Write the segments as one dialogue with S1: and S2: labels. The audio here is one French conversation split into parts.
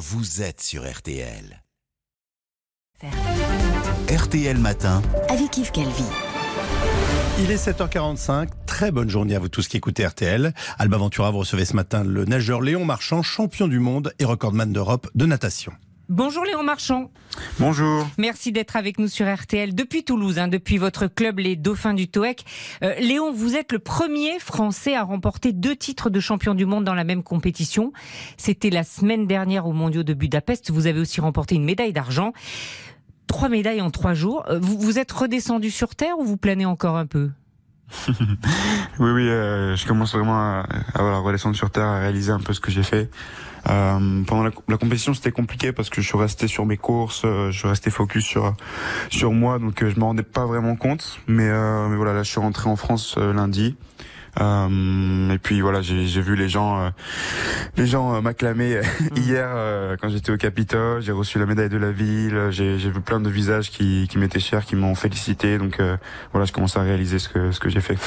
S1: vous êtes sur RTL. RTL Matin.
S2: Avec Yves Calvi.
S3: Il est 7h45. Très bonne journée à vous tous qui écoutez RTL. Alba Ventura, vous recevez ce matin le nageur Léon Marchand, champion du monde et recordman d'Europe de natation.
S4: Bonjour Léon Marchand.
S5: Bonjour.
S4: Merci d'être avec nous sur RTL depuis Toulouse, hein, depuis votre club les Dauphins du TOEC. Euh, Léon, vous êtes le premier Français à remporter deux titres de champion du monde dans la même compétition. C'était la semaine dernière aux Mondiaux de Budapest. Vous avez aussi remporté une médaille d'argent. Trois médailles en trois jours. Euh, vous, vous êtes redescendu sur Terre ou vous planez encore un peu?
S5: oui, oui, euh, je commence vraiment à, redescendre sur Terre, à réaliser un peu ce que j'ai fait. Euh, pendant la, compétition, c'était compliqué parce que je suis resté sur mes courses, euh, je suis resté focus sur sur moi, donc euh, je me rendais pas vraiment compte. Mais, euh, mais voilà, là, je suis rentré en France lundi. Euh, et puis voilà, j'ai vu les gens, euh, les gens euh, m'acclamer hier quand j'étais au Capitole. J'ai reçu la médaille de la ville. J'ai vu plein de visages qui, qui m'étaient chers, qui m'ont félicité. Donc voilà, je commence à réaliser ce que ce que j'ai fait.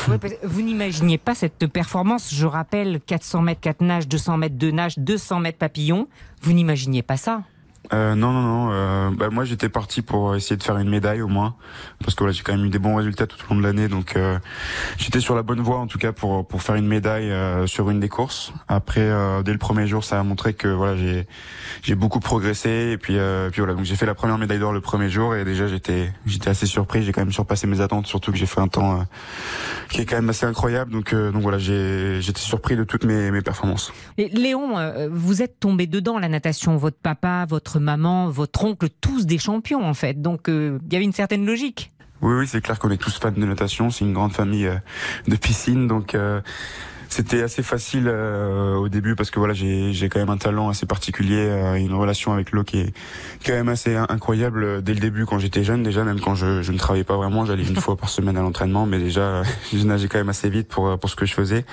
S4: vous n'imaginiez pas cette performance. Je rappelle 400 mètres 4 nages, 200 mètres de nage, 200 mètres papillon. Vous n'imaginiez pas ça
S5: euh, non, non, non. Euh, bah, moi, j'étais parti pour essayer de faire une médaille au moins, parce que voilà, j'ai quand même eu des bons résultats tout au long de l'année, donc euh, j'étais sur la bonne voie en tout cas pour pour faire une médaille euh, sur une des courses. Après, euh, dès le premier jour, ça a montré que voilà, j'ai j'ai beaucoup progressé et puis puis voilà, donc j'ai fait la première médaille d'or le premier jour et déjà j'étais j'étais assez surpris. J'ai quand même surpassé mes attentes, surtout que j'ai fait un temps qui est quand même assez incroyable. Donc donc voilà, j'ai j'étais surpris de toutes mes mes performances.
S4: Et Léon, vous êtes tombé dedans la natation, votre papa, votre maman, votre oncle, tous des champions en fait. Donc euh, il y avait une certaine logique.
S5: Oui, oui, c'est clair qu'on est tous fans de natation. C'est une grande famille euh, de piscine, donc euh, c'était assez facile euh, au début parce que voilà, j'ai j'ai quand même un talent assez particulier, euh, une relation avec l'eau qui est quand même assez incroyable dès le début quand j'étais jeune déjà, même quand je, je ne travaillais pas vraiment, j'allais une fois par semaine à l'entraînement, mais déjà je nageais quand même assez vite pour pour ce que je faisais.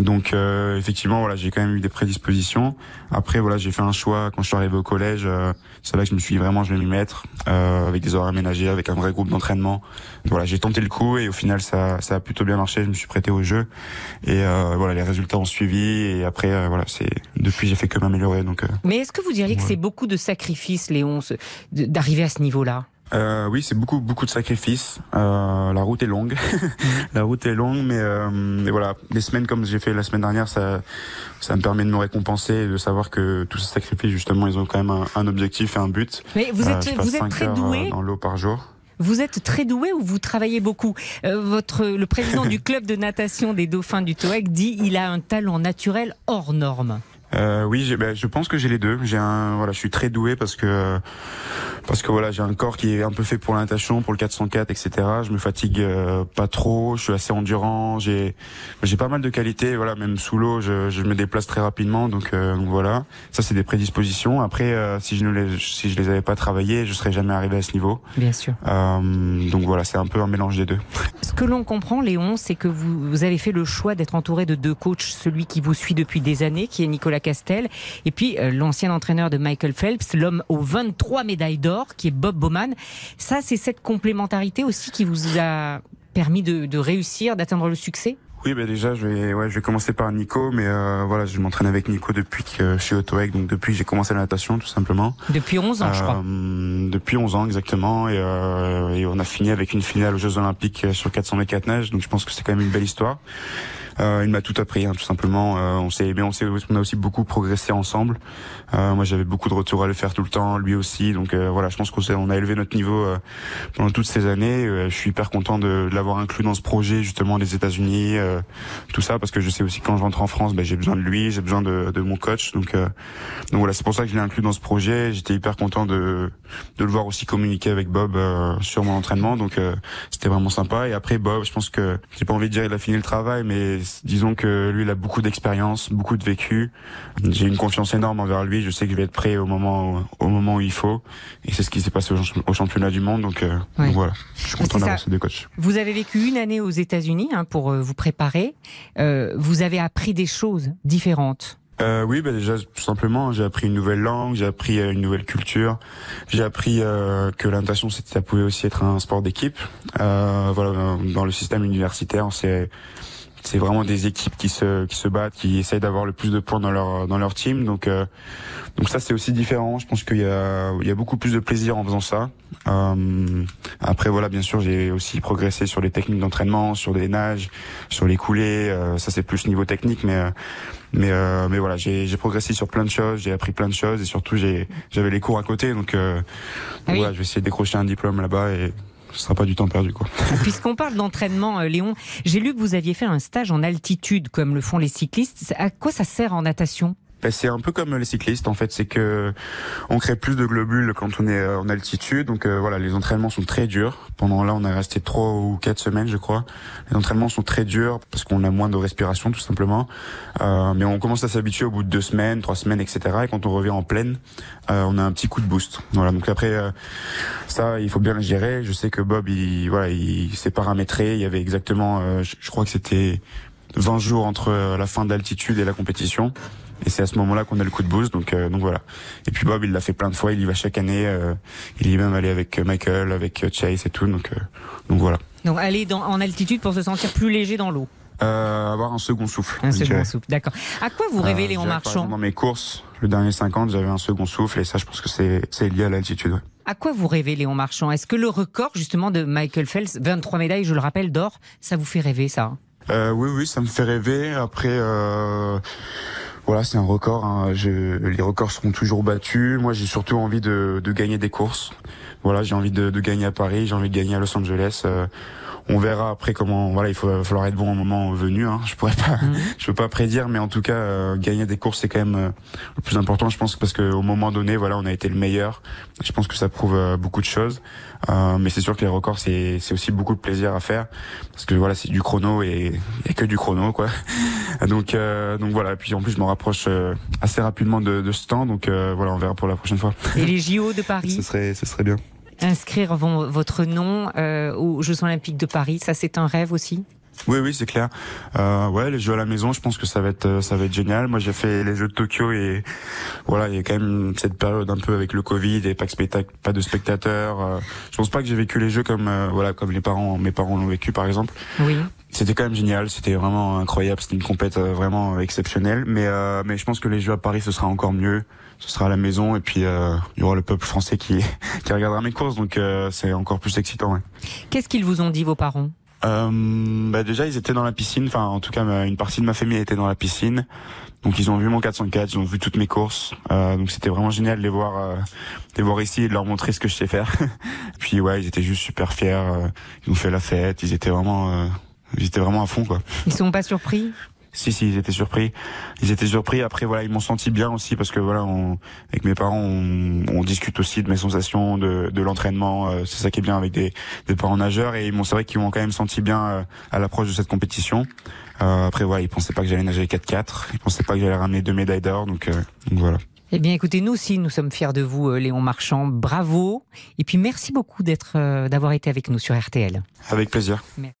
S5: Donc euh, effectivement, voilà, j'ai quand même eu des prédispositions. Après voilà, j'ai fait un choix quand je suis arrivé au collège, euh, c'est là que je me suis dit vraiment je vais m'y mettre avec des horaires aménagés, avec un vrai groupe d'entraînement. Voilà, j'ai tenté le coup et au final ça ça a plutôt bien marché, je me suis prêté au jeu et voilà les résultats ont suivi et après euh, voilà, c'est depuis j'ai fait que m'améliorer donc. Euh,
S4: Mais est-ce que vous diriez que c'est beaucoup de sacrifices, Léon, d'arriver à ce niveau-là?
S5: Euh, oui, c'est beaucoup beaucoup de sacrifices. Euh, la route est longue, la route est longue, mais, euh, mais voilà, des semaines comme j'ai fait la semaine dernière, ça ça me permet de me récompenser et de savoir que tous ces sacrifices justement, ils ont quand même un, un objectif et un but.
S4: Mais vous êtes vous êtes très doué
S5: dans l'eau par jour.
S4: Vous êtes très doué ou vous travaillez beaucoup? Euh, Votre le président du club de natation des Dauphins du TOEC dit il a un talent naturel hors norme.
S5: Euh, oui, ben, je pense que j'ai les deux. J'ai un, voilà, je suis très doué parce que parce que voilà, j'ai un corps qui est un peu fait pour la natation, pour le 404, etc. Je me fatigue euh, pas trop, je suis assez endurant, j'ai j'ai pas mal de qualités. Voilà, même sous l'eau, je, je me déplace très rapidement, donc, euh, donc voilà. Ça, c'est des prédispositions. Après, euh, si je ne les si je les avais pas travaillées, je serais jamais arrivé à ce niveau.
S4: Bien sûr.
S5: donc voilà, c'est un peu un mélange des deux.
S4: Ce que l'on comprend, Léon, c'est que vous, vous avez fait le choix d'être entouré de deux coachs, celui qui vous suit depuis des années, qui est Nicolas Castel, et puis euh, l'ancien entraîneur de Michael Phelps, l'homme aux 23 médailles d'or, qui est Bob Bowman. Ça, c'est cette complémentarité aussi qui vous a permis de, de réussir, d'atteindre le succès?
S5: Oui, bah déjà, je vais, ouais, je vais commencer par Nico, mais euh, voilà, je m'entraîne avec Nico depuis que je suis au donc depuis j'ai commencé la natation, tout simplement.
S4: Depuis 11 ans, je crois.
S5: Euh, depuis 11 ans, exactement, et, euh, et, on a fini avec une finale aux Jeux Olympiques sur 400 mètres 4 nages, donc je pense que c'est quand même une belle histoire. Euh, il m'a tout appris, hein, tout simplement. Euh, on s'est, mais on s'est, on a aussi beaucoup progressé ensemble. Euh, moi, j'avais beaucoup de retours à le faire tout le temps, lui aussi. Donc voilà, je pense qu'on on a élevé notre niveau pendant toutes ces années. je suis hyper content de, l'avoir inclus dans ce projet justement des États-Unis, tout ça, parce que je sais aussi que quand je rentre en France, ben, j'ai besoin de lui, j'ai besoin de, de, mon coach. Donc, donc voilà, c'est pour ça que je l'ai inclus dans ce projet. J'étais hyper content de, de le voir aussi communiquer avec Bob sur mon entraînement. Donc c'était vraiment sympa. Et après Bob, je pense que j'ai pas envie de dire il a fini le travail, mais disons que lui, il a beaucoup d'expérience, beaucoup de vécu. J'ai une confiance énorme envers lui. Je sais que je vais être prêt au moment où, au moment où il faut. Et c'est ce qui s'est passé au, championnat du monde. Donc, euh, voilà, je suis content d'avoir ces deux coachs.
S4: Vous avez vécu une année aux États-Unis hein, pour euh, vous préparer. Euh, vous avez appris des choses différentes.
S5: Euh, oui, bah déjà tout simplement, j'ai appris une nouvelle langue, j'ai appris une nouvelle culture, j'ai appris euh, que la natation ça pouvait aussi être un sport d'équipe. Euh, voilà, dans le système universitaire, c'est c'est vraiment des équipes qui se qui se battent, qui essayent d'avoir le plus de points dans leur dans leur team. Donc euh, donc ça c'est aussi différent. Je pense qu'il y a il y a beaucoup plus de plaisir en faisant ça. Euh, après voilà, bien sûr, j'ai aussi progressé sur les techniques d'entraînement, sur les nages, sur les coulées. Euh, ça c'est plus niveau technique, mais mais euh, mais voilà, j'ai j'ai progressé sur plein de choses, j'ai appris plein de choses et surtout j'ai j'avais les cours à côté, donc, euh, donc
S4: oui.
S5: voilà, je vais essayer de décrocher un diplôme là-bas et ce sera pas du temps perdu quoi.
S4: Puisqu'on parle d'entraînement, euh, Léon, j'ai lu que vous aviez fait un stage en altitude, comme le font les cyclistes. À quoi ça sert en natation?
S5: Ben, c'est un peu comme les cyclistes en fait, c'est que on crée plus de globules quand on est euh, en altitude. Donc euh, voilà, les entraînements sont très durs. Pendant là, on est resté trois ou quatre semaines, je crois. Les entraînements sont très durs parce qu'on a moins de respiration tout simplement. Euh, mais on commence à s'habituer au bout de deux semaines, trois semaines, etc. Et quand on revient en pleine, euh, on a un petit coup de boost. Voilà. Donc après, euh, ça, il faut bien le gérer. Je sais que Bob, il voilà, il s'est paramétré. Il y avait exactement, euh, je, crois que c'était 20 jours entre la fin d'altitude et la compétition. Et c'est à ce moment-là qu'on a le coup de boost. Donc, euh, donc voilà. Et puis Bob, il l'a fait plein de fois. Il y va chaque année. euh, il y est même allé avec euh, Michael, avec euh, Chase et tout. Donc, euh, donc voilà.
S4: Donc aller dans, en altitude pour se sentir plus léger dans l'eau.
S5: Euh, avoir un second souffle.
S4: Un second souffle, d'accord. À quoi vous rêvez,
S5: je
S4: Léon
S5: dirais que, par exemple,
S4: Marchand
S5: Dans mes courses, le dernier 50, j'avais un second souffle. Et ça, je pense que c'est c'est lié à l'altitude. ouais.
S4: À quoi vous rêvez, Léon Marchand? Est-ce que le record, justement, de Michael Phelps, 23 médailles, je le rappelle, d'or, ça vous fait rêver, ça?
S5: Euh, oui, oui, ça me fait rêver. Après, euh, voilà, c'est un record. hein. Je, les records seront toujours battus. Moi, j'ai surtout envie de, de gagner des courses. Voilà, j'ai envie de, de gagner à Paris, j'ai envie de gagner à Los Angeles. Euh, on verra après comment. Voilà, il faut va falloir être bon au moment venu. Hein. Je pourrais pas,
S4: Mhm.
S5: je peux pas prédire, mais en tout cas, euh, gagner des courses c'est quand même euh, le plus important, je pense, parce qu'au moment donné, voilà, on a été le meilleur. Je pense que ça prouve euh, beaucoup de choses. Euh, mais c'est sûr que les records, c'est aussi beaucoup de plaisir à faire, parce que voilà, c'est du chrono et a que du chrono, quoi. Donc euh, donc voilà. Et puis en plus, je me rapproche euh, assez rapidement de, de ce temps, donc euh, voilà, on verra pour la prochaine fois.
S4: Et les JO de
S5: Ce
S4: Paris
S5: serait ce serait bien.
S4: Inscrire votre nom euh, aux Jeux Olympiques de Paris, ça c'est un rêve aussi?
S5: Oui, oui, c'est clair. Euh, ouais, les jeux à la maison, je pense que ça va être, euh, ça va être génial. Moi, j'ai fait les jeux de Tokyo et voilà, il y a quand même cette période un peu avec le Covid et pas de spectacle, pas de spectateurs. Euh, je pense pas que j'ai vécu les jeux comme, euh, voilà, comme les parents, mes parents l'ont vécu, par exemple.
S4: Oui.
S5: C'était quand même génial, c'était vraiment incroyable, c'était une compète euh, vraiment exceptionnelle. Mais, euh, mais je pense que les jeux à Paris, ce sera encore mieux. Ce sera à la maison et puis euh, il y aura le peuple français qui, qui regardera mes courses, donc euh, c'est encore plus excitant. Ouais.
S4: Qu'est-ce qu'ils vous ont dit, vos parents?
S5: Euh, bah déjà ils étaient dans la piscine, enfin en tout cas une partie de ma famille était dans la piscine, donc ils ont vu mon 404, ils ont vu toutes mes courses, euh, donc c'était vraiment génial de les voir, euh, de les voir ici et de leur montrer ce que je sais faire. Puis ouais ils étaient juste super fiers, ils ont fait la fête, ils étaient vraiment, euh, ils étaient vraiment à fond quoi.
S4: Ils sont pas surpris
S5: Si si ils étaient surpris, ils étaient surpris. Après voilà ils m'ont senti bien aussi parce que voilà on, avec mes parents on, on discute aussi de mes sensations, de, de l'entraînement. euh, c'est ça qui est bien avec des, des parents nageurs et ils m'ont c'est vrai qu'ils m'ont quand même senti bien euh, à l'approche de cette compétition. Euh, après voilà ils pensaient pas que j'allais nager 4-4, ils pensaient pas que j'allais ramener deux médailles d'or donc, euh, donc voilà.
S4: Eh bien, écoutez, nous aussi, nous sommes fiers de vous, Léon Marchand. Bravo. Et puis, merci beaucoup d'être, euh, d'avoir été avec nous sur RTL.
S5: Avec plaisir.
S4: Merci.